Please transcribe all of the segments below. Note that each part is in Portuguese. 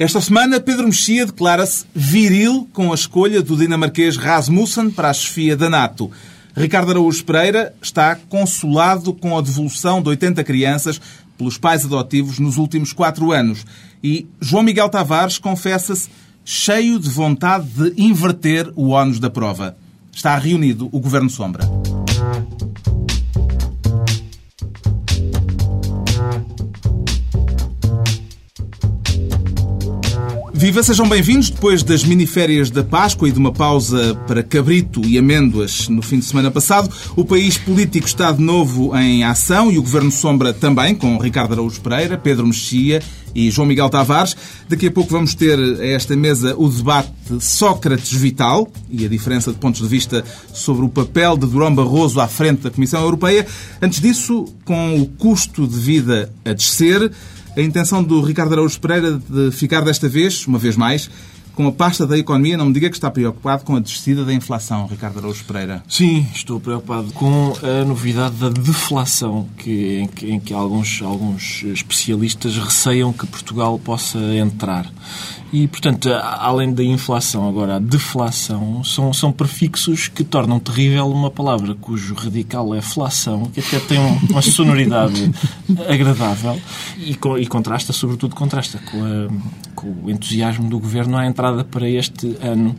Esta semana, Pedro Mexia declara-se viril com a escolha do dinamarquês Rasmussen para a chefia da NATO. Ricardo Araújo Pereira está consolado com a devolução de 80 crianças pelos pais adotivos nos últimos quatro anos. E João Miguel Tavares confessa-se cheio de vontade de inverter o ónus da prova. Está reunido o Governo Sombra. Viva, sejam bem-vindos. Depois das miniférias da Páscoa e de uma pausa para cabrito e amêndoas no fim de semana passado, o país político está de novo em ação e o Governo Sombra também, com Ricardo Araújo Pereira, Pedro Mexia e João Miguel Tavares. Daqui a pouco vamos ter a esta mesa o debate Sócrates-Vital e a diferença de pontos de vista sobre o papel de Durão Barroso à frente da Comissão Europeia. Antes disso, com o custo de vida a descer, a intenção do Ricardo Araújo Pereira de ficar desta vez, uma vez mais, com a pasta da economia, não me diga que está preocupado com a descida da inflação, Ricardo Araújo Pereira. Sim, estou preocupado com a novidade da deflação, que, em, que, em que alguns, alguns especialistas receiam que Portugal possa entrar. E, portanto, além da inflação, agora a deflação, são, são prefixos que tornam terrível uma palavra cujo radical é flação, que até tem uma sonoridade agradável e, e, contrasta, sobretudo, contrasta com, a, com o entusiasmo do governo à entrada para este ano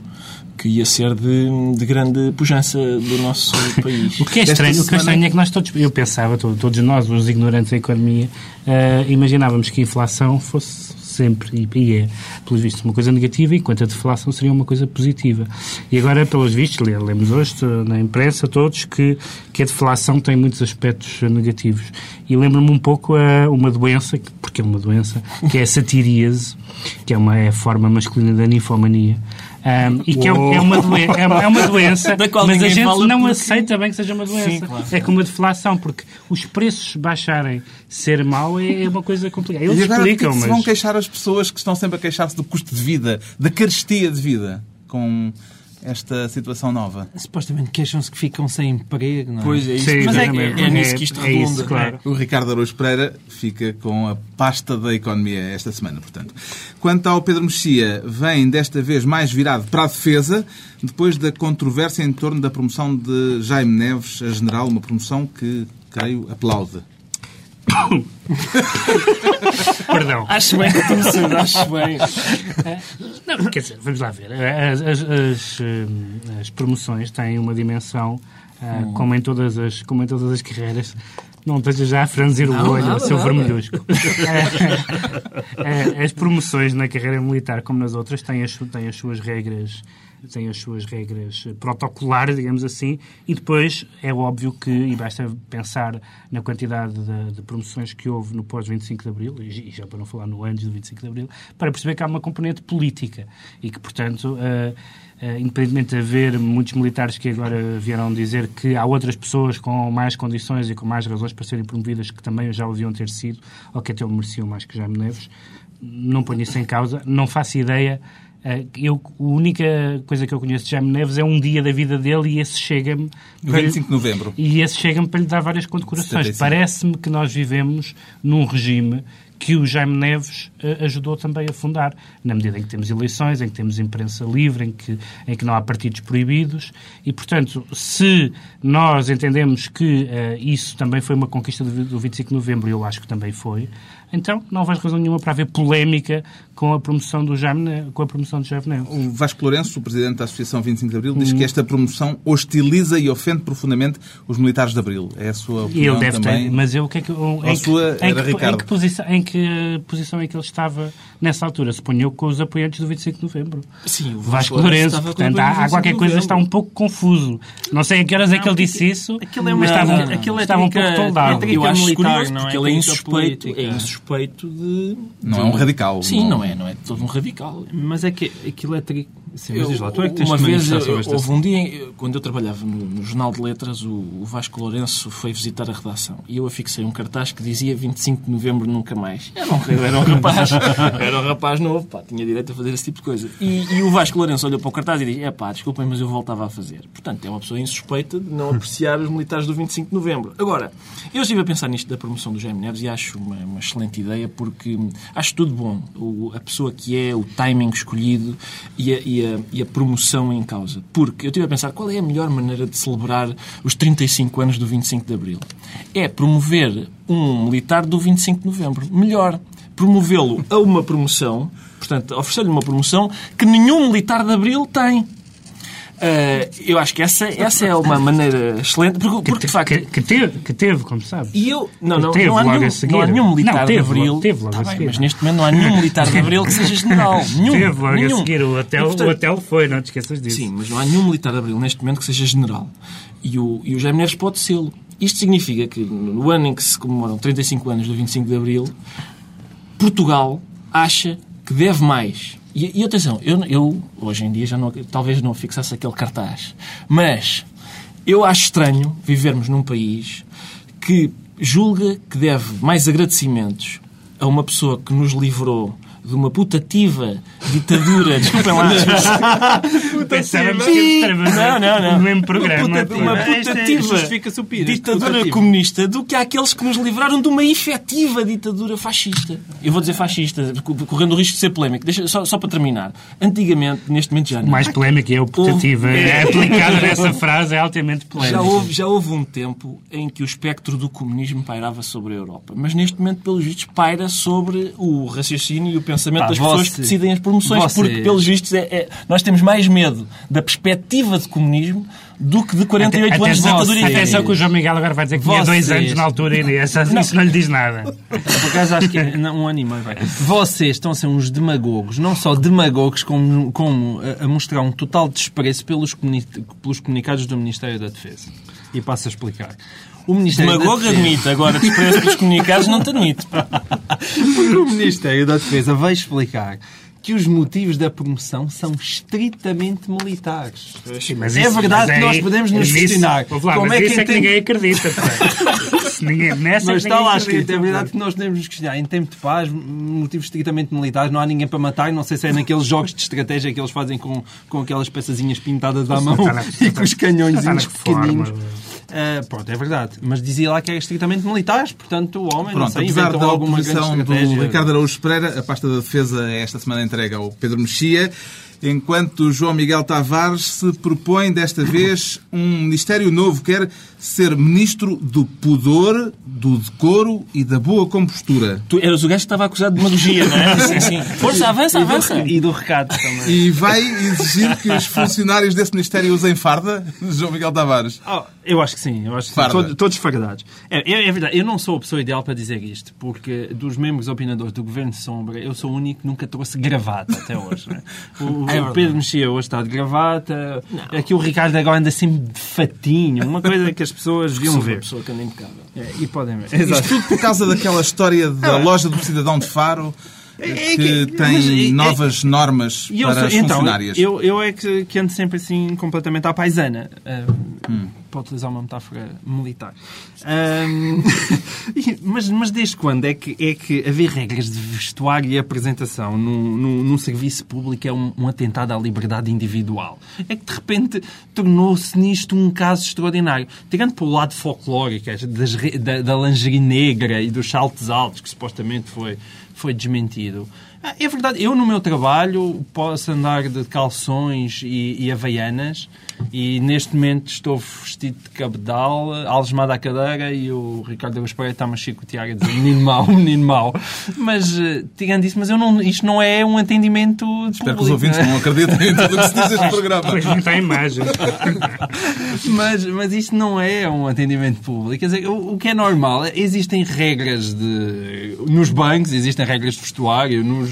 que ia ser de, de, grande pujança do nosso país. o que é estranho, o que é estranho é que nós todos, eu pensava, todos nós, os ignorantes da economia, uh, imaginávamos que a inflação fosse sempre e é, pelos vistos, uma coisa negativa, enquanto a deflação seria uma coisa positiva. E agora, pelos vistos, lemos hoje na imprensa todos que, que a deflação tem muitos aspectos negativos. E lembro-me um pouco a uma doença, porque é uma doença, que é a satiríase, que é uma é a forma masculina da ninfomania. Um, e que é, é, uma doença, é, é uma doença mas a gente não porque... aceita bem que seja uma doença. Sim, claro. É como a deflação, porque os preços baixarem, ser mau é, é uma coisa complicada. Eles e agora, explicam, que mas... vão queixar as pessoas que estão sempre a queixar-se do custo de vida, da carestia de vida, com esta situação nova. Supostamente queixam-se que ficam sem emprego, não é? Pois é, isso. Sim, mas é, é, é, nisso que isto é, redunda. Isso, claro. O Ricardo Araújo Pereira fica com a pasta da economia esta semana, portanto. Quanto ao Pedro Mexia, vem desta vez mais virado para a defesa, depois da controvérsia em torno da promoção de Jaime Neves a general, uma promoção que, creio, aplaude. Perdão. Acho bem que acho bem. Não, quer dizer, vamos lá ver. As, as, as, as promoções têm uma dimensão, hum. como, em todas as, como em todas as carreiras, não esteja já a franzir o olho, nada, seu vermelhusco. as promoções na carreira militar, como nas outras, têm as, têm as suas regras tem as suas regras protocolares, digamos assim, e depois é óbvio que, e basta pensar na quantidade de, de promoções que houve no pós-25 de Abril, e já para não falar no antes do 25 de Abril, para perceber que há uma componente política e que, portanto, uh, uh, independentemente de haver muitos militares que agora vieram dizer que há outras pessoas com mais condições e com mais razões para serem promovidas que também já deviam ter sido, ou que até o mereciam mais que Jaime Neves, não ponho isso em causa, não faço ideia eh, eu, a única coisa que eu conheço de Jaime Neves é um dia da vida dele e esse chega-me. 25 de novembro. E esse chega-me para lhe dar várias condecorações. Parece-me que nós vivemos num regime que o Jaime Neves uh, ajudou também a fundar, na medida em que temos eleições, em que temos imprensa livre, em que, em que não há partidos proibidos. E, portanto, se nós entendemos que uh, isso também foi uma conquista do, do 25 de novembro, e eu acho que também foi, então não vejo razão nenhuma para haver polémica com a promoção do Jaime, com a promoção do Jaime O Vasco Lourenço, o presidente da Associação 25 de Abril, diz hum. que esta promoção hostiliza e ofende profundamente os militares de Abril. É a sua opinião ele deve também? Ter, mas eu o que é que... Em, sua que, em, que, Ricardo? em que posição, em que posição é que ele estava nessa altura? Suponho com os apoiantes do 25 de Novembro. Sim, o Vasco, Vasco Lourenço. Portanto, há, há qualquer coisa está um pouco confuso. Não sei a que horas não, é que ele disse isso, é mas estava, é estava um pouco toldado. Eu acho curioso, porque ele é insuspeito, é insuspeito de... Não é um radical. Sim, não é, não é todo um radical. Mas é que aquilo é... Tri... Sim, mas lá, tu é que tens uma vez, houve um dia, quando eu trabalhava no, no Jornal de Letras, o, o, Vasco Lourenço foi visitar a redação e eu afixei um cartaz que dizia 25 de novembro nunca mais. Era um, era um rapaz, era um rapaz novo, pá, tinha direito a fazer esse tipo de coisa. E, e o Vasco Lourenço olhou para o cartaz e disse: é pá, desculpem, mas eu voltava a fazer. Portanto, é uma pessoa insuspeita de não apreciar os militares do 25 de novembro. Agora, eu estive a pensar nisto da promoção do Jaime Neves e acho uma, uma excelente ideia porque acho tudo bom. O, a pessoa que é, o timing escolhido e a, e, a, e a promoção em causa. Porque eu estive a pensar qual é a melhor maneira de celebrar os 35 anos do 25 de Abril. É promover um militar do 25 de novembro. Melhor promovê-lo a uma promoção, portanto, oferecer-lhe uma promoção que nenhum militar de Abril tem. Uh, eu acho que essa, essa é uma maneira excelente, porque, porque de facto... Que, que, teve, que teve, como sabes. E eu... Não, não, teve não, há nenhum, não há nenhum militar Não, teve de Abril... teve logo Tá a bem, mas neste momento não há nenhum militar de Abril que seja general. Nenhum. Teve logo nenhum. a seguir. O hotel, E, portanto, o hotel foi, não te esqueças disso. Sim, mas não há nenhum militar de Abril neste momento que seja general. E o, e o Jaime Neves pode sê-lo. Isto significa que no ano em que se comemoram 35 anos do 25 de Abril, Portugal acha que deve mais. E, e atenção, eu, eu hoje em dia já não, talvez não fixasse aquele cartaz, mas eu acho estranho vivermos num país que julga que deve mais agradecimentos a uma pessoa que nos livrou de uma putativa ditadura. Desculpem lá. Pensávamos que estávamos Não, não, não. no mesmo programa. Uma, puta- uma Esta é- putativa justifica-se o Pires, ditadura putativa. comunista do que aqueles que nos livraram de uma efetiva ditadura fascista. Eu vou dizer fascista, co- correndo o risco de ser polémico. Deixa, só, só para terminar. Antigamente, neste momento já não. O mais polémico é o putativo. Houve- É aplicada nessa frase é altamente polémico. Já houve, já houve um tempo em que o espectro do comunismo pairava sobre a Europa. Mas neste momento, pelos vistos, paira sobre o raciocínio e o pensamento Pá, das pessoas você- que decidem as promoções. você- Porque, pelos vistos, é, é- nós temos mais medo da perspectiva de comunismo do que de 48 anos de e atenção que o João Miguel agora vai dizer que tinha dois anos na altura e essa, isso não lhe diz nada. Por acaso acho que é não, um ano e meio, vai. Vocês estão a ser uns demagogos, não só demagogos, como, como a, a mostrar um total desprezo pelos, comuni- pelos comunicados do Ministério da Defesa. E passo a explicar. O Ministério Demagogo da Defesa... admite, agora desprezo pelos comunicados não te admite. Porque o Ministério da Defesa vai explicar que os motivos da promoção são estritamente militares. Mas É verdade que nós podemos nos questionar como mas é que isso é que entende- ninguém acredita. ninguém, é Mas que está lá escrito, é verdade que nós podemos nos questionar. Em tempo de paz, motivos estritamente militares, não há ninguém para matar. Não sei se é naqueles jogos de estratégia que eles fazem com, com aquelas peçazinhas pintadas à mão e com os canhõezinhos pequeninos. Ah, pronto, é verdade. Mas dizia lá que era estritamente militares. Portanto, o homem, não Pronto, sei, apesar da alguma do Ricardo Araújo Pereira, a pasta da defesa é esta semana entregue ao Pedro Mexia, enquanto João Miguel Tavares se propõe desta vez um ministério novo, quer ser ministro do pudor, do decoro e da boa compostura. Tu eras o gajo que estava acusado de demagogia, não é? Assim, assim. Força, avança, E do- avança. E do recado também. E vai exigir que os funcionários desse ministério usem farda, João Miguel Tavares. Oh, eu acho que sim, eu acho que sim. Farda. Todos, todos fardados. É, é, é verdade, eu não sou a pessoa ideal para dizer isto, porque dos membros opinadores do Governo de Sombra, eu sou o único que nunca trouxe gravata até hoje. né? O, É o. Pedro Mexia hoje está de gravata, aqui o Ricardo agora anda sempre de fatinho, uma coisa que as pessoas deviam Sou uma ver. pessoa que anda impecável. É, e podem ver. Isto Exato. tudo por causa daquela história da loja do cidadão de Faro É que que- tem é- é- novas normas eu para as então, funcionárias. eu, eu é que, que ando sempre assim completamente à paisana. Uh, Para utilizar uma metáfora militar. Um, e- mas, mas desde quando é que, é que haver regras de vestuário e apresentação num, num, num serviço público é um, um atentado à liberdade individual? É que de repente tornou-se nisto um caso extraordinário. Tirando para o lado folclórico, é, das da, da lingerie negra e dos saltos altos, que supostamente foi, foi desmentido. Ah, É verdade, eu no meu trabalho posso andar de calções e, e havaianas e neste momento estou vestido de cabedal, algemado à cadeira e o Ricardo Agus Pereira está-me a chicotear a dizer menino mau, menino mau. Mas, eh, tirando isso, mas eu não, isto não é um atendimento de Espero que os público, ouvintes não não acreditem em tudo o que se diz neste programa. Pois não tem imagem. mas, mas isto não é um atendimento público. Quer dizer, o, o que é normal, existem regras de. Nos bancos, existem regras de vestuário, nos,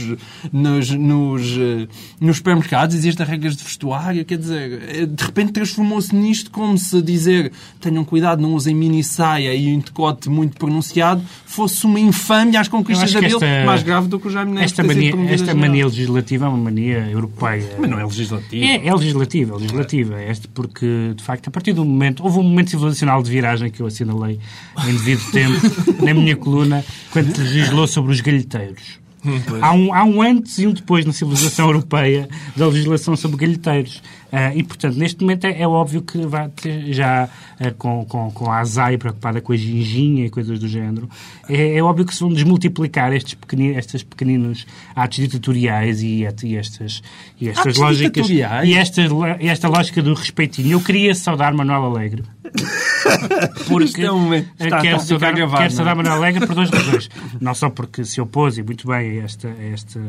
nos, nos, eh, nos supermercados existem regras de vestuário. Quer dizer, eh, de repente transformou-se nisto como se dizer tenham cuidado, não usem mini saia e um decote muito pronunciado fosse uma infâmia às conquistas da acho que Bíblia, esta- mais grave do que o Jaime Neves Esta mania, esta mania legislativa é uma mania europeia. Mas não é legislativo. É, é legislativa, é legislativa. Este porque, de facto, a partir do momento... Houve um momento civilizacional de viragem que eu assinalei em devido tempo, na minha coluna, quando legislou sobre os galheteiros. há, um, há um antes e um depois na civilização europeia da legislação sobre galheteiros. Uh, e, portanto, neste momento é, é óbvio que vai ter, já uh, com, com, com a ASAI preocupada com a ginginha e coisas do género, é, é óbvio que se vão desmultiplicar estes pequeninos, estes pequeninos atos ditatoriais e, e estas, e estas Atos lógicas. E esta, e esta lógica do respeitinho. Eu queria saudar Manuel Alegre. Porque é um- está- quero, está saudar, gravar, quero não é? saudar Manuel Alegre por duas razões. Não só porque se opôs, e muito bem, a esta, a esta,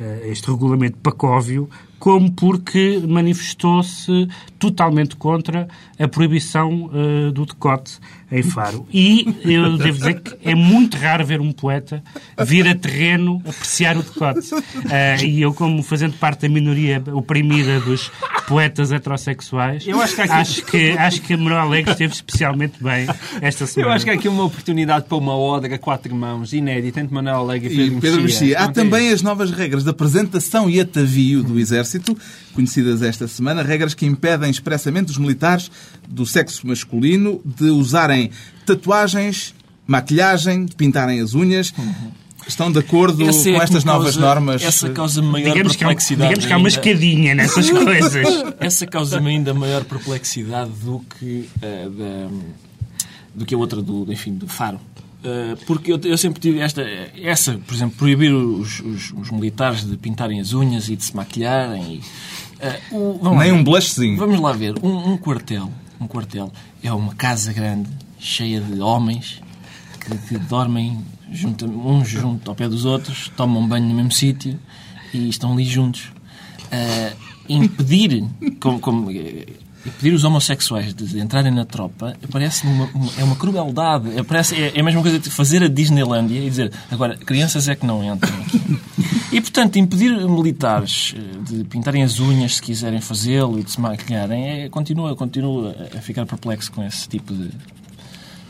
a este regulamento pacóvio, como porque manifestou-se totalmente contra a proibição eh, do decote em Faro. E eu devo dizer que é muito raro ver um poeta vir a terreno apreciar o decote. Eh, e eu, como fazendo parte da minoria oprimida dos poetas heterossexuais, Eu acho que aqui- acho que, acho que Manuel Alegre esteve especialmente bem esta Eu semana. acho que há aqui uma oportunidade para uma ode a quatro mãos, inédita, entre Manuel Alegre e E Pedro, Pedro Mexia. Há Não também as novas regras de apresentação e atavio do Exército, conhecidas esta semana, regras que impedem expressamente os militares do sexo masculino de usarem tatuagens, maquilhagem, de pintarem as unhas. Estão de acordo Essa é com estas me novas causa- normas? Essa causa maior Digamos que, há, perplexidade. digamos que há uma ainda. escadinha nessas coisas. Essa causa-me ainda maior perplexidade do que, eh, da, do que a outra do, enfim, do Faro. Eh, porque eu, eu sempre tive esta, essa, por exemplo, proibir os, os- os militares de pintarem as unhas e de se maquilharem. E, eh, o- vamos lá Nem ver. um blushzinho. Vamos lá ver. Um, um quartel, um quartel é uma casa grande, cheia de homens que, que dormem junto, uns junto ao pé dos outros, tomam banho no mesmo sítio e estão ali juntos. Ah, impedir, como, como, eh, impedir os homossexuais de entrarem na tropa parece uma, uma- é uma crueldade. É, parece, é, é a mesma coisa de fazer a Disneylândia e dizer agora, crianças é que não entram. E, portanto, impedir militares eh, de pintarem as unhas se quiserem fazê-lo e de se maquilharem, é, continua, continua a ficar perplexo com esse tipo de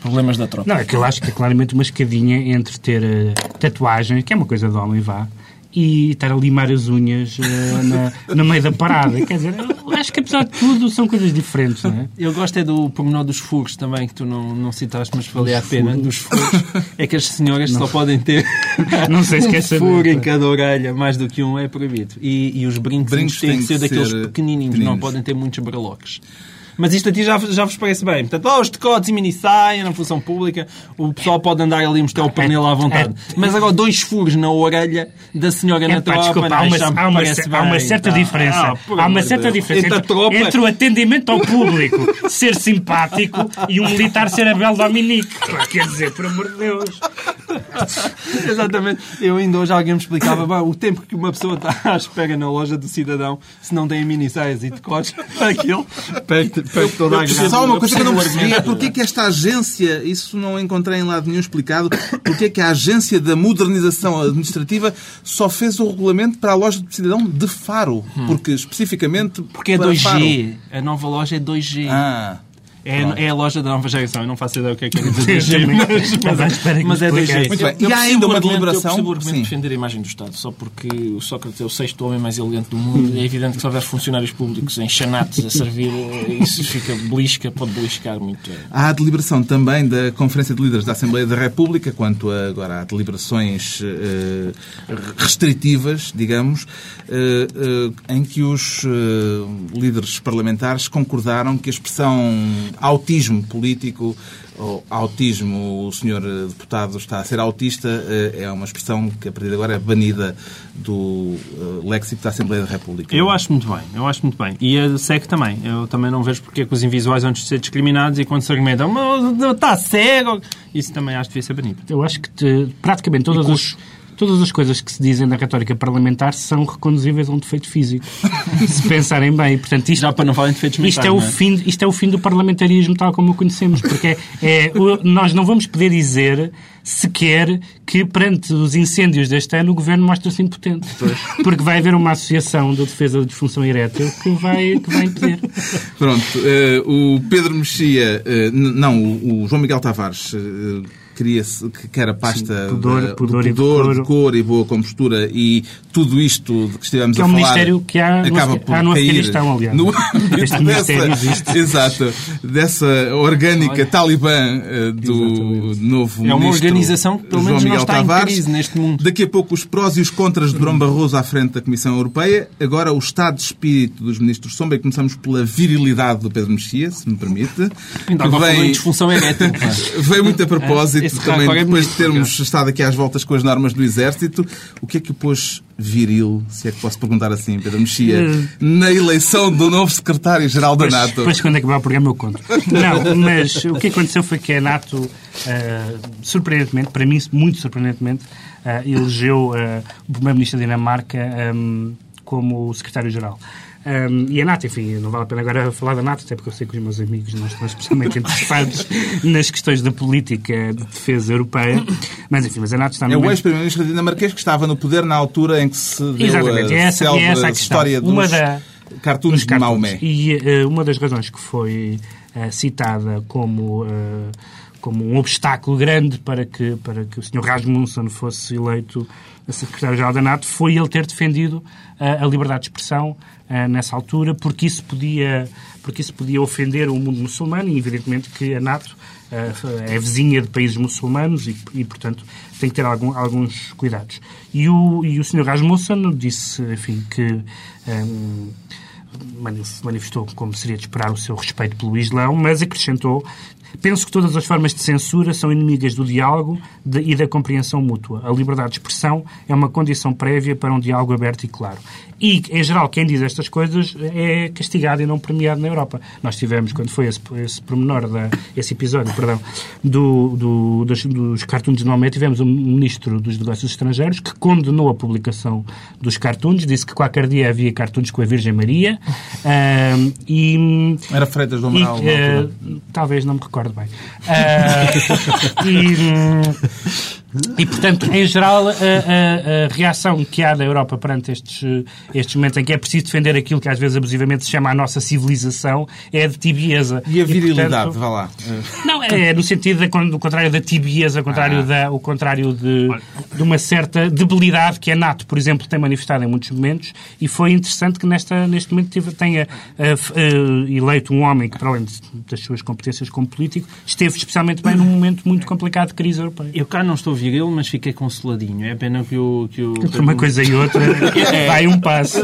problemas da tropa. Não, é que eu acho que é claramente uma escadinha entre ter eh, tatuagem, que é uma coisa de homem, vá, e estar a limar as unhas eh, na, no meio da parada. Quer dizer, eu acho que apesar de tudo são coisas diferentes, não é? Eu gosto é do pormenor dos furos também, que tu não, não citaste, mas valia a pena. Dos furos. É que as senhoras só podem ter Não sei se um furo em cada orelha, mais do que um é proibido. E, e os brincos, Brincos têm que têm ser que daqueles ser pequenininhos, não pequeninos. podem ter muitos braloques. Mas isto a ti já, já vos parece bem. Portanto, oh, os decotes e mini-saia na função pública, o pessoal pode andar ali e mostrar o pernil à vontade. Mas agora, dois furos na orelha da senhora na É, tropa, desculpa, há uma, há uma, há uma bem, certa diferença. Ah, há uma certa diferença Entre o atendimento ao público ser simpático e um militar ser a Bel Dominique. Quer dizer, por amor de Deus. Exatamente. Eu ainda hoje alguém me explicava "Bom, o tempo que uma pessoa está à espera na loja do cidadão se não tem mini-saias e decotes para aquilo, perde, toda a. Só uma coisa que eu não percebi é porque é que esta agência, isso não encontrei em lado nenhum explicado, porque é que a agência da modernização administrativa só fez o regulamento para a loja do cidadão de Faro, porque especificamente Porque é para 2G. Faro. A nova loja é 2G. Ah, é, é a loja da nova geração. Eu não faço ideia o que é que é dizer Eu 2G, também mas, espera que mas me é 2G. explicasse. Muito bem. Eu E há ainda uma deliberação? Eu percebo o argumento de defender a imagem do Estado, só porque o Sócrates é o sexto homem mais elegante do mundo. É evidente que se houver funcionários públicos em chanates a servir, isso fica belisca, pode beliscar muito. Há a deliberação também da Conferência de Líderes da Assembleia da República, quanto a, agora a deliberações eh, restritivas, digamos, eh, eh, em que os líderes parlamentares concordaram que a expressão autismo político ou autismo, o senhor eh, deputado está a ser autista, eh, é uma expressão que a partir de agora é banida do eh, léxico da Assembleia da República. Eu acho muito bem, eu acho muito bem. E a SEC também. Eu também não vejo porque é que os invisuais vão ser discriminados e quando se argumentam, "Mas está cego, isso também acho que devia ser banido. Eu acho que te- praticamente todas as, todas as coisas que se dizem na retórica parlamentar são reconduzíveis a um defeito físico. se pensarem bem. Portanto, isto, Já para não falar em defeitos isto, é o é? fim, isto é o fim do parlamentarismo tal como o conhecemos. Porque é, é- o- nós não vamos poder dizer sequer que perante os incêndios deste ano o governo mostra-se impotente. Porque vai haver uma associação da defesa da disfunção erétil que vai, que vai impedir. Pronto, eh, o Pedro Mexia, n- não, o, o João Miguel Tavares, eh, queria-se que quer a pasta Sim, pudor, de, pudor, de, e pudor, de cor e boa compostura e tudo isto de que estivemos Que é a um falar ministério que há no- acaba há por no cair Afeganistão, aliás. no Este ministério existe. exato, dessa orgânica talibã eh, do novo É uma organização que, pelo João menos, não Miguel está em Tavares. crise neste mundo. Daqui a pouco os prós e os contras de Durão Barroso à frente da Comissão Europeia. Agora o estado de espírito dos ministros Sombra e começamos pela virilidade do Pedro Mexia, se me permite. Ainda que agora em vem, disfunção erétil. veio muito a propósito Esse também é depois de termos estado aqui às voltas com as normas do Exército. O que é que o pôs viril, se é que posso perguntar assim, Pedro Mexia, Eh, na eleição do novo secretário-geral da NATO? depois, quando acabar o programa, eu conto. Não, mas o que aconteceu foi que a NATO, ah, surpreendentemente, para mim, muito surpreendentemente, ah, elegeu ah, o Primeiro-Ministro da Dinamarca ahm, como secretário-geral. Ahm, e a NATO, enfim, não vale a pena agora falar da NATO, até porque eu sei que os meus amigos não estão especialmente interessados nas questões da política de defesa europeia. Mas, enfim, mas a NATO está no É o ex-primeiro-ministro dinamarquês que estava no poder na altura em que se deu Exatamente, a é essa, é célebre essa a história dos Uma da- cartoons dos de cartoons. Maomé. E eh, uma das razões que foi eh, citada como, eh, como um obstáculo grande para que, para que o Sr. Rasmussen fosse eleito a secretário-geral da NATO foi ele ter defendido a liberdade de expressão eh, nessa altura, porque isso podia, porque isso podia ofender o mundo muçulmano e, evidentemente, que a NATO eh, é vizinha de países muçulmanos e, e, portanto, tem que ter algum- alguns cuidados. E o, e o Sr. Rasmussen disse, enfim, que ehm, manif- manifestou, como seria de esperar, o seu respeito pelo Islão, mas acrescentou Penso que todas as formas de censura são inimigas do diálogo de- e da compreensão mútua. A liberdade de expressão é uma condição prévia para um diálogo aberto e claro. E, em geral, quem diz estas coisas é castigado e não premiado na Europa. Nós tivemos, quando foi esse, esse pormenor, da, esse episódio, perdão, do, do, dos, dos cartoons de Maomé, tivemos um ministro dos negócios estrangeiros que condenou a publicação dos cartoons, disse que qualquer dia havia cartoons com a Virgem Maria ahm, e... Era Freitas do E, Amaral. eh, altura. talvez não me recordo bem. Ah, e, hum, e, portanto, em geral, a, a- a reação que há da Europa perante estes, estes momentos em que é preciso defender aquilo que às vezes abusivamente se chama a nossa civilização é de tibieza. E a virilidade, portanto, vá lá. Não, é no sentido da, do contrário da tibieza, o contrário, Ah. da, o contrário de, de uma certa debilidade que a NATO, por exemplo, tem manifestado em muitos momentos e foi interessante que nesta, neste momento tenha eh, eh, eleito um homem que, para além de- das suas competências como político, esteve especialmente bem num momento muito complicado de crise europeia. Eu cá não estou viril, mas fiquei consoladinho. É pena que o... Que o Entre uma coisa e outra, vai um passo.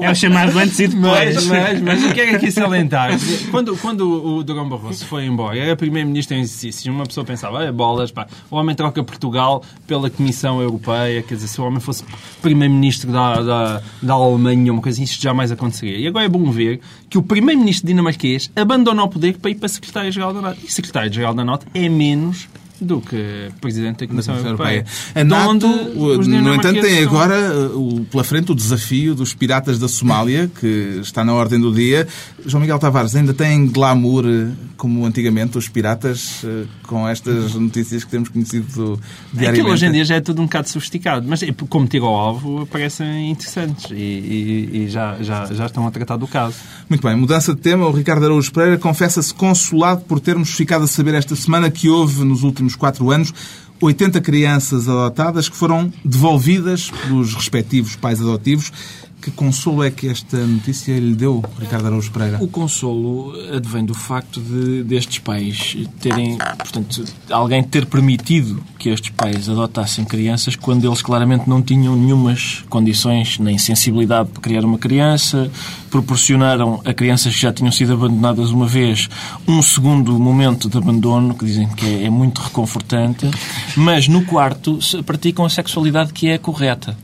É o chamado antes e depois. Mas, mas, mas o que é que aqui salientar? Quando, quando o Durão Barroso foi embora, era primeiro-ministro em exercício, uma pessoa pensava, é bolas, pá, o homem troca Portugal pela Comissão Europeia, quer dizer, se o homem fosse primeiro-ministro da, da, da Alemanha, uma coisa assim, isto jamais aconteceria. E agora é bom ver que o primeiro-ministro dinamarquês abandonou o poder para ir para secretário-geral da NATO. E secretário-geral da NATO é menos do que presidente da Comissão Comissão Europeia. Europeia. A NATO, o- no entanto, tem agora o- pela frente o desafio dos piratas da Somália, que está na ordem do dia. João Miguel Tavares, ainda tem glamour uh, como antigamente os piratas uh, com estas notícias que temos conhecido diariamente? Aquilo hoje em dia já é tudo um bocado sofisticado, mas como tiro ao alvo parecem interessantes e, e- e já, já, já estão a tratar do caso. Muito bem, mudança de tema. O Ricardo Araújo Pereira confessa-se consolado por termos ficado a saber esta semana que houve, nos últimos quatro anos, 80 crianças adotadas que foram devolvidas pelos respectivos pais adotivos. Que consolo é que esta notícia lhe deu, Ricardo Araújo Pereira? O consolo advém do facto de destes pais terem, portanto, alguém ter permitido que estes pais adotassem crianças quando eles claramente não tinham nenhumas condições nem sensibilidade para criar uma criança, proporcionaram a crianças que já tinham sido abandonadas uma vez um segundo momento de abandono, que dizem que é, é muito reconfortante, mas no quarto praticam a sexualidade que é correta.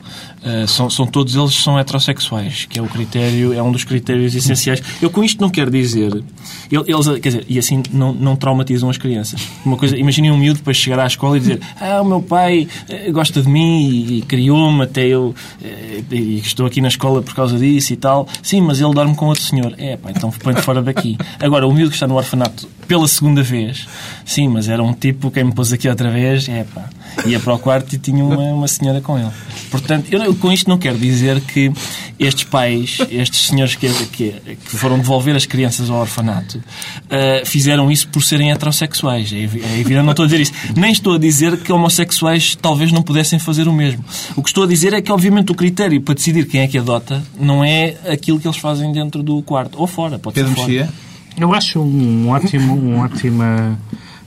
Uh, são, são todos eles são heterossexuais, que é o critério, é um dos critérios essenciais. Eu com isto não quero dizer, ele- eles, quer dizer, e assim não, não traumatizam as crianças. Uma coisa, imaginem um miúdo depois chegar à escola e dizer, ah, o meu pai eh, gosta de mim e, e criou-me até eu eh, e estou aqui na escola por causa disso e tal. Sim, mas ele dorme com outro senhor. É, pá, então põe-te fora daqui. Agora, o miúdo que está no orfanato pela segunda vez, sim, mas era um tipo, quem me pôs aqui outra vez, é pá. Ia para o quarto e tinha uma, uma senhora com ele. Portanto, eu com isto não quero dizer que estes pais, estes senhores que, que, que foram devolver as crianças ao orfanato, uh, fizeram isso por serem heterossexuais. É, é evidente, não estou a dizer isso. Nem estou a dizer que homossexuais talvez não pudessem fazer o mesmo. O que estou a dizer é que, obviamente, o critério para decidir quem é que adota não é aquilo que eles fazem dentro do quarto. Ou fora, pode Pedro ser fora. Mexia? Eu acho um ótimo, um, ótima,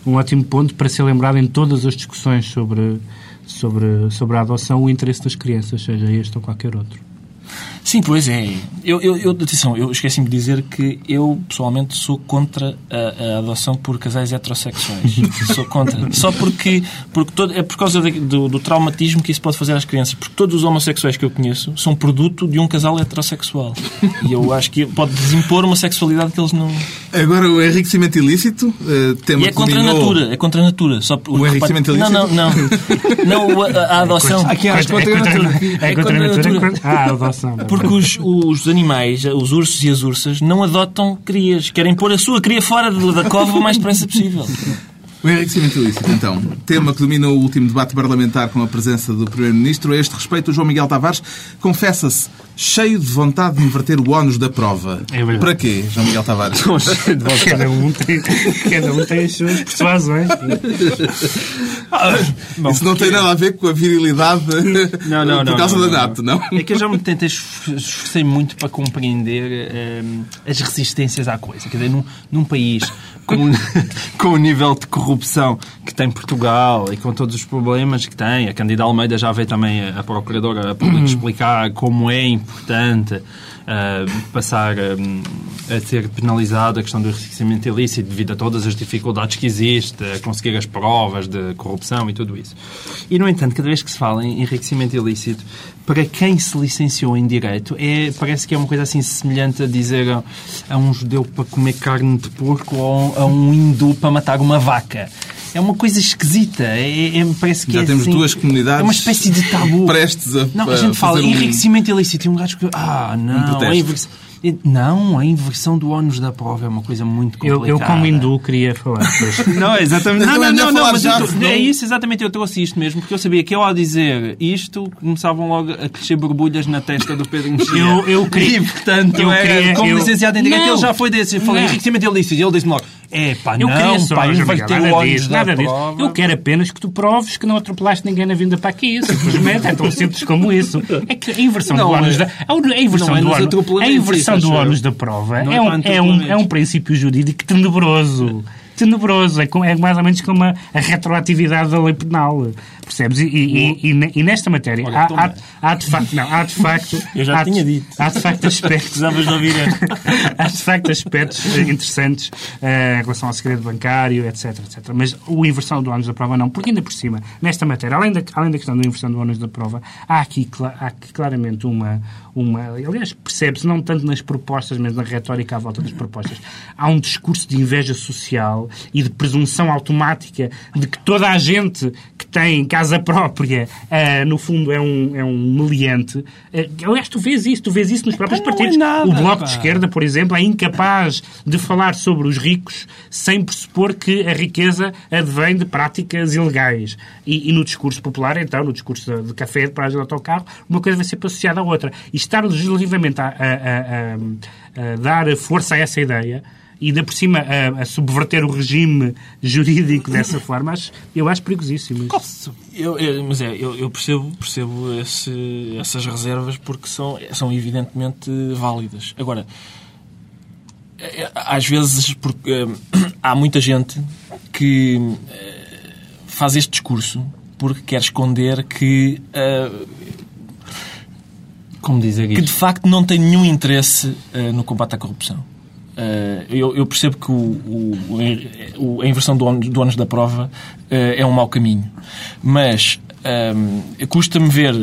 um ótimo ponto para ser lembrado em todas as discussões sobre, sobre, sobre a adoção o interesse das crianças, seja este ou qualquer outro. Sim, pois é. Eu, eu, eu, atenção, eu esqueci-me de dizer que eu, pessoalmente, sou contra a, a adoção por casais heterossexuais. sou contra. Só porque, porque todo, é por causa de, do, do, traumatismo que isso pode fazer às crianças. Porque todos os homossexuais que eu conheço são produto de um casal heterossexual. E eu acho que pode desimpor uma sexualidade que eles não... Agora, o enriquecimento ilícito, uh, tema e é contra a natura. É contra a natura. Só, o, o enriquecimento ilícito? Não, não, não. não a, a adoção... Aqui é contra a natura. É contra a natura. Ah, a adoção. Porque os, os animais, os ursos e as ursas, não adotam crias. Querem pôr a sua cria fora da cova o mais depressa possível. O enriquecimento ilícito, então. Tema que domina o último debate parlamentar com a presença do Primeiro-Ministro. A este respeito, o João Miguel Tavares confessa-se cheio de vontade de inverter o ónus da prova. É verdade. Para quê, João Miguel Tavares? cada, um tem, cada um tem as suas persuasões. Bom, Isso não tem nada a ver com a virilidade não, não, por causa não, da NAT, não? É que eu já me tentei esforcei muito para compreender um, as resistências à coisa. Quer dizer, num, num país com, com o nível de corrupção que tem Portugal e com todos os problemas que tem, a Candida Almeida já veio também a, a Procuradora a público explicar como é importante uh, passar um, a ser penalizado a questão do enriquecimento ilícito devido a todas as dificuldades que existe, a conseguir as provas de corrupção e tudo isso. E, no entanto, cada vez que se fala em enriquecimento ilícito, para quem se licenciou em Direito, é, parece que é uma coisa assim semelhante a dizer a, a um judeu para comer carne de porco ou a um hindu para matar uma vaca. É uma coisa esquisita. É, é, parece que Já é temos assim, duas comunidades É uma espécie de tabu. prestes a Não, a gente fala um- enriquecimento ilícito e um gajo que. Ah, não. invers- Não, a inversão do ónus da prova é uma coisa muito Eu, complicada. eu como hindu, queria falar. Pois. Não, exatamente. Eu Não, também não, não, não, mas já, eu, senão- é isso, exatamente. Eu trouxe isto mesmo, porque eu sabia que eu, ao dizer isto, começavam logo a crescer borbulhas na testa do Pedro Mexia. Eu- eu queria- E, portanto, eu era, queria- como eu- licenciado em Direito, ele já foi desse. Eu falei Não. enriquecimento ilícito. E ele disse-me logo, é pá, Eu não, queria só, pá, João Miguel, inverter o nada disso, nada. Eu quero apenas que tu proves que não atropelaste ninguém na vinda para aqui. Simplesmente é tão simples como isso. É que a inversão Não do é- ónus da a inversão não é do nos ónus, a inversão do da prova Não é é um, é um, é um princípio jurídico tenebroso. Tenebroso. É, é mais ou menos como a, a retroatividade da lei penal. Percebes? E, e, e, e- nesta matéria Olha, há, há, há de facto. Não, há de facto. Eu já há tinha dito. Há de facto aspectos. Precisavas de ouvir. Há de facto aspectos interessantes eh, em relação ao segredo bancário, etc, etc. Mas o inversão do ónus da prova não, porque ainda por cima, nesta matéria, além da, além da questão da inversão do ónus da prova, há aqui, há aqui claramente uma, uma... Aliás, percebe-se, não tanto nas propostas, mas na retórica à volta das propostas. Há um discurso de inveja social e de presunção automática de que toda a gente que tem casa própria, eh, no fundo, é um, é um meliante. Eh, aliás, tu vês isso, tu vês isso nos próprios Não é partidos. nada, o Bloco pá. de Esquerda, por exemplo, é incapaz de falar sobre os ricos sem pressupor que a riqueza advém de práticas ilegais. E, e no discurso popular, então, no discurso de, de café, de paragem de autocarro, uma coisa vai ser associada à outra. E estar legislativamente a, a- a- a- dar força a essa ideia e, ainda por cima, a, a subverter o regime jurídico dessa forma, acho- eu acho perigosíssimo. Eu, eu- mas é, eu, eu percebo, percebo esse- essas reservas porque são, são evidentemente válidas. Agora, é, às vezes, porque eh, há muita gente que eh, faz este discurso porque quer esconder que, eh, Como dizer que de facto não tem nenhum interesse eh, no combate à corrupção. Eh, eu, eu percebo que o, o- o- a inversão do ónus, do da prova eh, é um mau caminho. Mas ehm, custa-me ver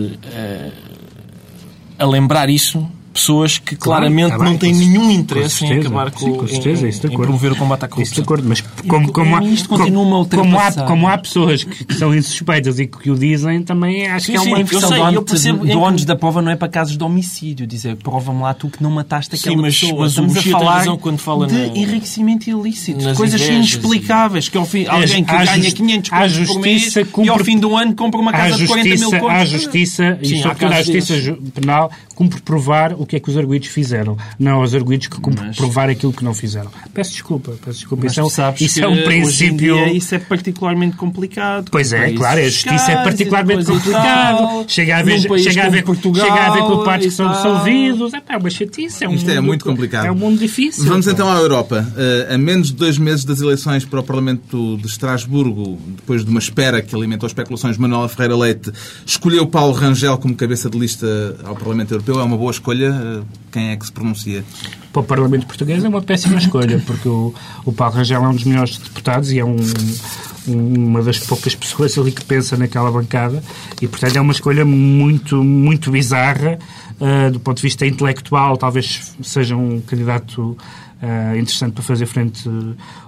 a lembrar isso pessoas que claramente tá bem, não têm nenhum interesse em certeza. acabar com, Sim, com certeza, em, em acordo. promover o combate à Isso de corrupção. acordo, mas como, como, há, isto continua como, como, há, ultrapassar. como há pessoas que, que são insuspeitas e que o dizem, também acho Sim, que é sim, uma eu inversão sei, do eu percebo do em ónus da prova não é para casos de homicídio. Dizer, prova-me lá tu que não mataste aquela Sim, mas- pessoa. mas Estamos a Buxia falar razão quando fala de na- enriquecimento ilícito. Coisas e- inexplicáveis. Que ao fim, alguém que ganha justi- 500 há contos por mês justiça e ao fim do ano compra uma casa de 40 mil contos. há justiça e sobretudo a justiça penal cumpre provar o que é que os arguidos fizeram, não os arguidos que Mas- provar aquilo que não fizeram. Peço desculpa, peço desculpa. Mas Isso é, um- sabes isso que é um hoje em princípio. dia isso é particularmente complicado. Pois é, Países claro, a justiça é e particularmente complicado. Chega a país chega a haver, Portugal chega a haver culpados que são absolvidos. É é uma chatice. É um Isto é mundo- muito complicado. É um mundo difícil. Vamos então à Europa. Eh, a menos de dois meses das eleições para o Parlamento de Estrasburgo, depois de uma espera que alimentou especulações, Manuela Ferreira Leite escolheu Paulo Rangel como cabeça de lista ao Parlamento Europeu. É uma boa escolha. Eh, Quem é que se pronuncia? para o Parlamento Português é uma péssima escolha, porque o, o Paulo Rangel é um dos melhores deputados e é um, um- uma das poucas pessoas ali que pensa naquela bancada e, portanto, é uma escolha muito, muito bizarra ah, do ponto de vista intelectual. Talvez seja um candidato ah, interessante para fazer frente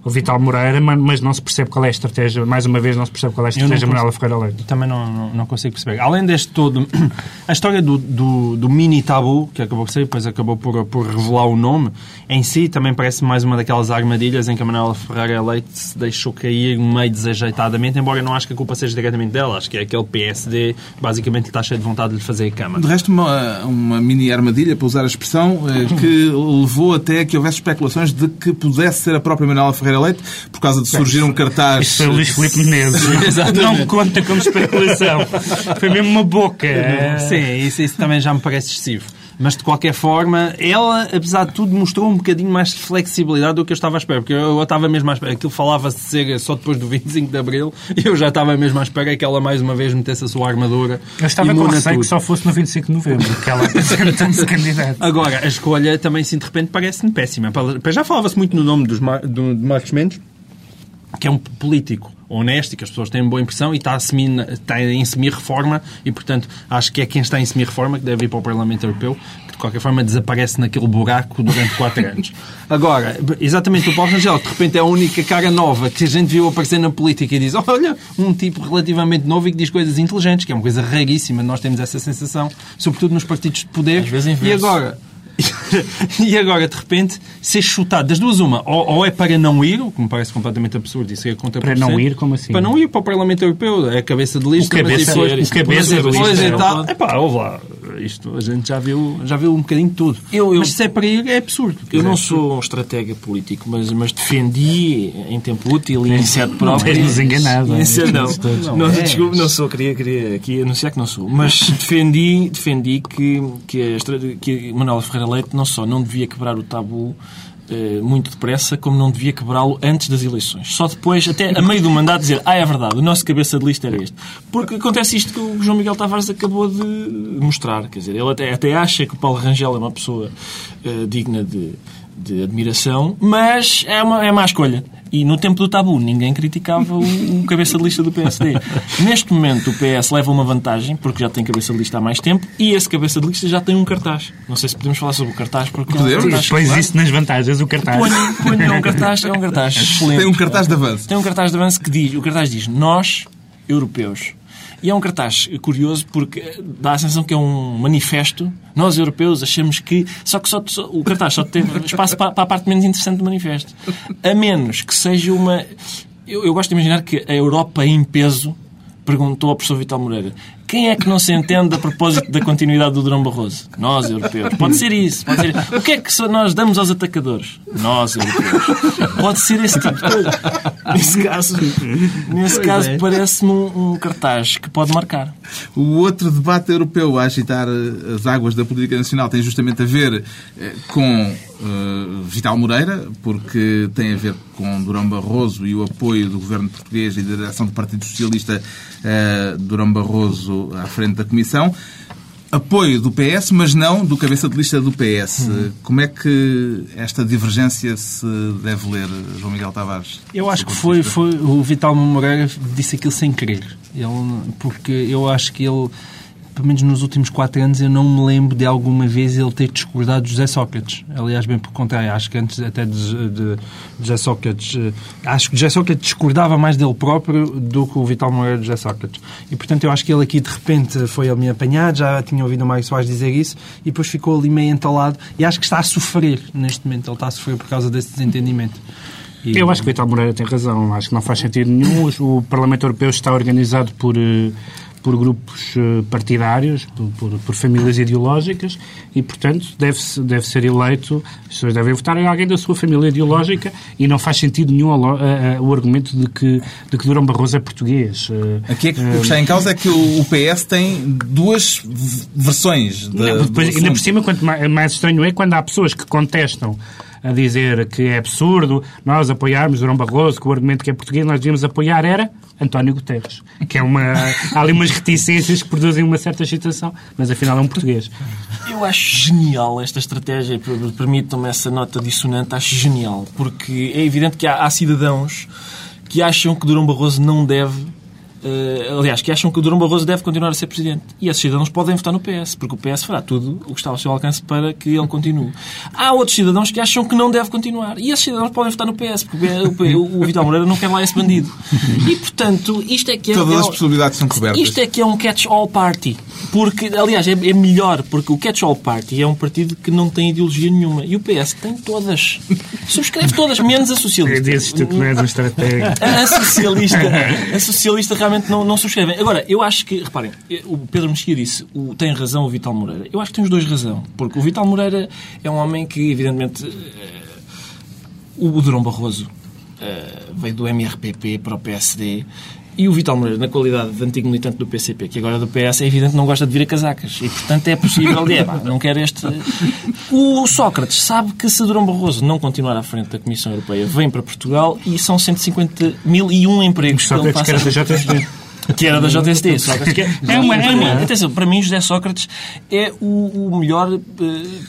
ao Vital Moreira, mas, mas não se percebe qual é a estratégia. Mais uma vez, não se percebe qual é a estratégia de Manuela Ferreira Leite. Também não, não, não consigo perceber. Além deste todo, a história do, do, do mini tabu, que acabou por ser, depois acabou por, por revelar o nome, em si também parece mais uma daquelas armadilhas em que a Manuela Ferreira Leite se deixou cair meio desajeitadamente, embora eu não acho que a culpa seja diretamente dela, acho que é aquele PSD basicamente que está cheio de vontade de lhe fazer a cama. De resto, uma, uma mini armadilha, para usar a expressão, eh, que levou até a que houvesse especulações de que pudesse ser a própria Manuela Ferreira Leite, por causa de surgir um cartaz. Isso foi o Luís Filipe Menezes. não conta como especulação. Foi mesmo uma boca. Sim, isso, isso também já me parece excessivo. Mas de qualquer forma, ela, apesar de tudo, mostrou um bocadinho mais de flexibilidade do que eu estava à espera. Porque eu, eu estava mesmo à espera. Aquilo falava-se de ser só depois do 25 de Abril e eu já estava mesmo à espera que ela mais uma vez metesse a sua armadura. Eu estava com receio tudo. que só fosse no 25 de novembro, que ela apresenta-se candidata. Agora, a escolha também, sim, de repente, parece-me péssima. Já falava-se muito no nome dos Mar- do, de Marcos Mendes, que é um político honesto e que as pessoas têm uma boa impressão e está, a assumir, está em semi-reforma e, portanto, acho que é quem está em semi-reforma que deve ir para o Parlamento Europeu, que de qualquer forma desaparece naquele buraco durante quatro anos. Agora, exatamente, o Paulo Rangel, de repente é a única cara nova que a gente viu aparecer na política e diz, olha, um tipo relativamente novo e que diz coisas inteligentes, que é uma coisa raríssima, nós temos essa sensação, sobretudo nos partidos de poder. Às vezes e agora, e agora, de repente, ser chutado das duas, uma, ou, ou é para não ir, o que me parece completamente absurdo, isso é contra Para não ir, como assim? Para não ir para o Parlamento Europeu, é a cabeça de lista, O cabeça- mas depois, o cabeça de depois lista. e tal. Epá, ouve lá, isto a gente já viu, já viu um bocadinho de tudo. Eu- eu- mas se é para ir, é absurdo. Eu não sou um estratega político, mas, mas defendi em tempo útil e em sede própria. enganado, Em é? sede- não, Todos. não, Não és. desculpe, não sou. Queria, queria aqui anunciar que não sou. Mas defendi, defendi que, que, a, que Manuel Ferreira Leite não só não devia quebrar o tabu muito depressa, como não devia quebrá-lo antes das eleições. Só depois, até a meio do mandato, dizer ah, é verdade, o nosso cabeça de lista era este. Porque acontece isto que o João Miguel Tavares acabou de mostrar. Quer dizer, ele até, até acha que o Paulo Rangel é uma pessoa eh, digna de, de admiração, mas é uma é má escolha. E no tempo do tabu, ninguém criticava o, o cabeça de lista do PSD. Neste momento, o PS leva uma vantagem, porque já tem cabeça de lista há mais tempo, e esse cabeça de lista já tem um cartaz. Não sei se podemos falar sobre o cartaz, porque é um Podemos. cartaz Depois claro. isso nas vantagens, o cartaz. Ponha, é um cartaz, é um cartaz excelente. Tem um cartaz de avanço. Tem um cartaz de avanço que diz, o cartaz diz, nós, europeus. E é um cartaz curioso porque dá a sensação que é um manifesto. Nós, europeus, achamos que... Só que só, só- o cartaz só tem espaço para, para a parte menos interessante do manifesto. A menos que seja uma... Eu, eu gosto de imaginar que a Europa em peso perguntou ao professor Vital Moreira quem é que não se entende a propósito da continuidade do Durão Barroso? Nós, europeus. Pode ser isso. Pode ser... O que é que nós damos aos atacadores? Nós, europeus. Pode ser esse tipo de coisa. Nesse caso, nesse caso é. parece-me um, um cartaz que pode marcar. O outro debate europeu a agitar eh, as águas da política nacional tem justamente a ver eh, com eh, Vital Moreira, porque tem a ver com Durão Barroso e o apoio do governo português e da direção do Partido Socialista eh, Durão Barroso à frente da Comissão. Apoio do PS, mas não do cabeça de lista do PS. Uhum. Como é que esta divergência se deve ler, João Miguel Tavares? Eu acho que foi, foi o Vital Moreira disse aquilo sem querer. Ele, porque eu acho que ele pelo menos nos últimos quatro anos, eu não me lembro de alguma vez ele ter discordado de José Sócrates. Aliás, bem pelo contrário, acho que antes até de, de, de José Sócrates, eh, acho que José Sócrates discordava mais dele próprio do que o Vital Moreira de José Sócrates. E, portanto, eu acho que ele aqui, de repente, foi ele me apanhar, já tinha ouvido o Mário Soares dizer isso, e depois ficou ali meio entalado, e acho que está a sofrer neste momento. Ele está a sofrer por causa desse desentendimento. E... Eu acho que Vital Moreira tem razão. Acho que não faz sentido nenhum. O Parlamento Europeu está organizado por eh, por grupos eh, partidários, por, por, por famílias ideológicas e, portanto, deve, deve ser eleito, as pessoas devem votar em alguém da sua família ideológica e não faz sentido nenhum a, a, o argumento de que, de que Durão Barroso é português. Eh, Aqui é que, o que está em causa é que o, o PS tem duas versões. De, não, depois, ainda por cima, quanto mais, mais estranho é quando há pessoas que contestam a dizer que é absurdo nós apoiarmos Durão Barroso, que o argumento que é português nós devíamos apoiar era António Guterres. Que é uma... Há ali umas reticências que produzem uma certa excitação, mas afinal é um português. Eu acho genial esta estratégia, permitam-me essa nota dissonante, acho genial, porque é evidente que há, há cidadãos que acham que Durão Barroso não deve Uh, aliás, que acham que o Durão Barroso deve continuar a ser presidente. E esses cidadãos podem votar no PS, porque o PS fará tudo o que está ao seu alcance para que ele continue. Há outros cidadãos que acham que não deve continuar. E esses cidadãos podem votar no PS, porque o, o, o Vital Moreira não quer lá esse bandido. E, portanto, isto é que é... Todas é, as possibilidades são cobertas. Isto é que é um catch-all party. Porque, aliás, é, é melhor, porque o catch-all party é um partido que não tem ideologia nenhuma. E o PS tem todas. Subscreve todas, menos a socialista. Dizes tu que não és um estratégia. A socialista, a socialista realmente não, não subscrevem. Agora, eu acho que, reparem, o Pedro Mexia disse, o, tem razão o Vital Moreira. Eu acho que tem os dois razão. Porque o Vital Moreira é um homem que, evidentemente, uh, o Durão Barroso uh, veio do MRPP para o PSD e o Vital Moreira, na qualidade de antigo militante do PCP, que agora é do PS, é evidente que não gosta de vir a casacas. E, portanto, é possível de, é, não quer este... O Sócrates sabe que se Durão Barroso não continuar à frente da Comissão Europeia, vem para Portugal e são 150 mil e um empregos que ele passa... que era da JST. Sócrates, que é, é uma, para, mim, atenção, para mim, José Sócrates é o, o melhor uh,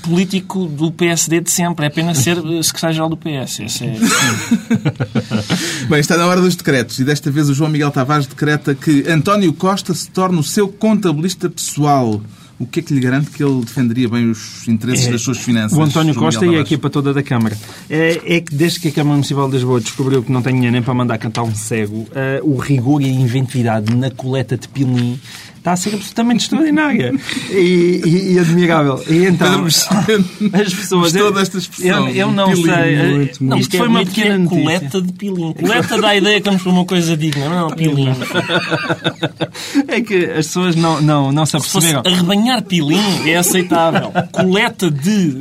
político do PSD de sempre. É apenas ser uh, secretário-geral do PS. Esse é... Bem, está na hora dos decretos. E desta vez o João Miguel Tavares decreta que António Costa se torna o seu contabilista pessoal o que é que lhe garante que ele defenderia bem os interesses é, das suas finanças? O António Costa e a equipa toda da Câmara. É, é, que desde que a Câmara Municipal de Lisboa descobriu que não tem dinheiro nem para mandar cantar um cego, uh, o rigor e a inventividade na coleta de pilim está a ser absolutamente extraordinária e, e, e, admirável. E então, as pessoas. Expressão? Eu, eu não pilim, sei. Muito, não, isto foi uma pequena é coleta de pilim. Coleta dá a ideia que vamos para uma coisa digna. Não, pilim. é que as pessoas não, não, não se aperceberam. Se arrebanhar pilim é aceitável. Coleta de,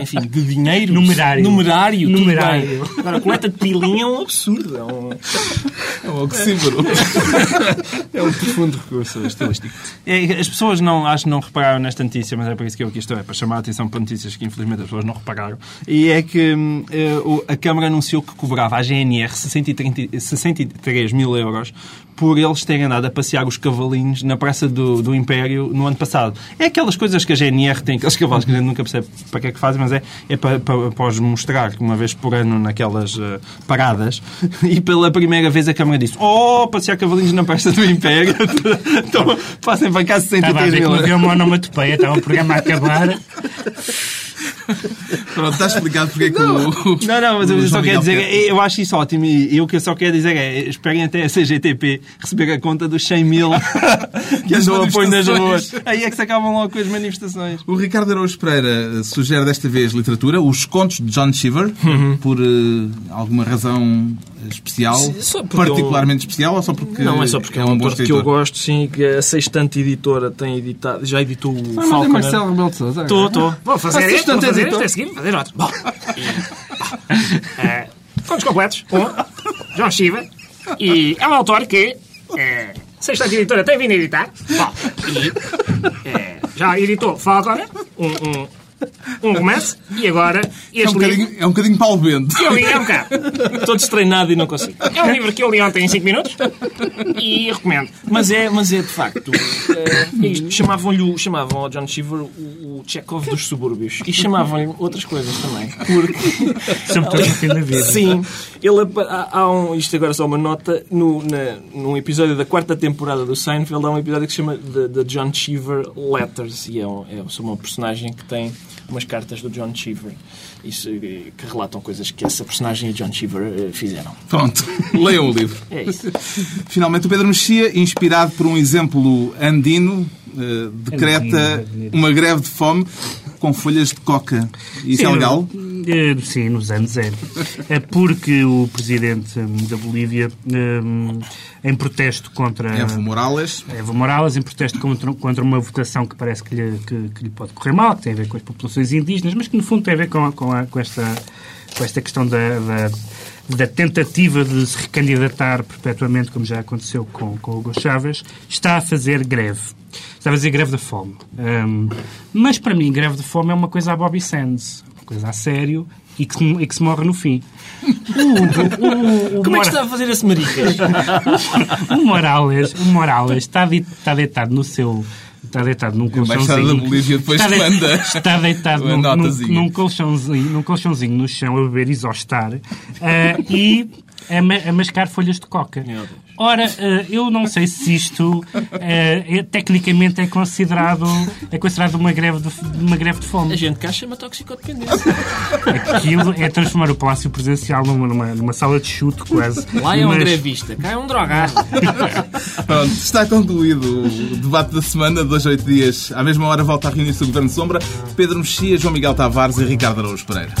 enfim, de dinheiro. Numerário. Numerário. Numerário. Agora, coleta de pilim é um absurdo. É um, é um oxímoro. é um profundo recurso estilístico. É, as pessoas não, acho que não repararam nesta notícia, mas é por isso que eu aqui estou, é para chamar a atenção para notícias que infelizmente as pessoas não repararam. E é que uh, a Câmara anunciou que cobrava à GNR 60, 63 mil euros por eles terem andado a passear os cavalinhos na Praça do, do Império no ano passado. É aquelas coisas que a GNR tem, aqueles cavalos que a gente nunca percebe para que é que fazem, mas é, é para, para, para os mostrar uma vez por ano naquelas uh, paradas. E pela primeira vez a Câmara disse: Oh, passear cavalinhos na Praça do Império. então, passem para cá 63 mil. Estava a ver uma onomatopeia, estava o programa a acabar. Pronto, está explicado porque é que não, o. Não, não, mas eu só quero dizer, quer... eu acho isso ótimo e o que eu só quero dizer é esperem até a CGTP receber a conta dos 100 mil que andou apoio nas ruas. Aí é que se acabam logo com as manifestações. O Ricardo Araújo Pereira sugere desta vez literatura, os contos de John Cheever, uhum. por uh, alguma razão especial, particularmente eu... especial ou só porque Não, é só porque é um, é um autor que eu gosto, sim, que a Sextante Editora tem editado, já editou o Mas Falconer. Marcelo Rebelo de Sousa. Estou, estou. Vou fazer isto, vou fazer isto, é seguinte, fazer outro. Bom, é, contos completos. Um, João Shiva. E é um autor que é, Sextante Editora tem vindo a editar. Bom, e é, já editou Falconer, um, um um romance e agora É um este livro. bocadinho, é um bocadinho Paulo Bento. que Eu li, é um bocado. Estou destreinado e não consigo. É um livro que eu li ontem em 5 minutos e recomendo. Mas é, mas é de facto. é. Chamavam-lhe chamavam ao John Cheever o, o Chekhov dos subúrbios. E chamavam-lhe outras coisas também. Porque. Sobretudo no fim da vida. Sim. Ele, há, há um, isto agora é só uma nota. No, na, num episódio da quarta temporada do Seinfeld, há um episódio que se chama The, The John Cheever Letters. E é, um, é uma personagem que tem umas cartas do John Cheever. Isso, eh, que relatam coisas que essa personagem e John Cheever eh, fizeram. Pronto, leiam o livro. É isso. Finalmente, o Pedro Mexia, inspirado por um exemplo andino, eh, decreta Andino. uma greve de fome com folhas de coca. Isso é Sim, legal? eh, Sim, nos anos é. É porque o presidente hum, da Bolívia, hum, em protesto contra. Evo Morales. Evo Morales, em protesto contra, contra uma votação que parece que lhe, que, que lhe pode correr mal, que tem a ver com as populações indígenas, mas que no fundo tem a ver com, com, a- com esta, com esta questão da, da, da tentativa de se recandidatar perpetuamente, como já aconteceu com, com o Hugo Chávez, está a fazer greve. Está a fazer greve da fome. Hum, mas para mim, greve de fome é uma coisa a Bobby Sands, uma coisa a sério e que, se- e que se morre no fim. O, o, o, Como é que está a fazer esse maricas? o Morales, o Morales está, de- está deitado no seu. Está deitado num colchãozinho. da Bolívia depois está, de- manda está deitado num, num, num colchãozinho, num colchãozinho no chão a beber isostar eh, e a, ma- a mascar folhas de coca. Ora, eh, eu não sei se isto eh, é- tecnicamente é considerado, é considerado uma greve de, uma greve de A fome. gente cá chama toxicodependência. Aquilo é transformar o Palácio Presidencial numa, numa, numa sala de chute quase. Lá é um Mas- grevista, cá é um drogado. Pronto, está concluído o debate da semana, dois, oito dias. À mesma hora volta a reunir-se o Governo de Sombra. Pedro Mexia, João Miguel Tavares e Ricardo Araújo Pereira.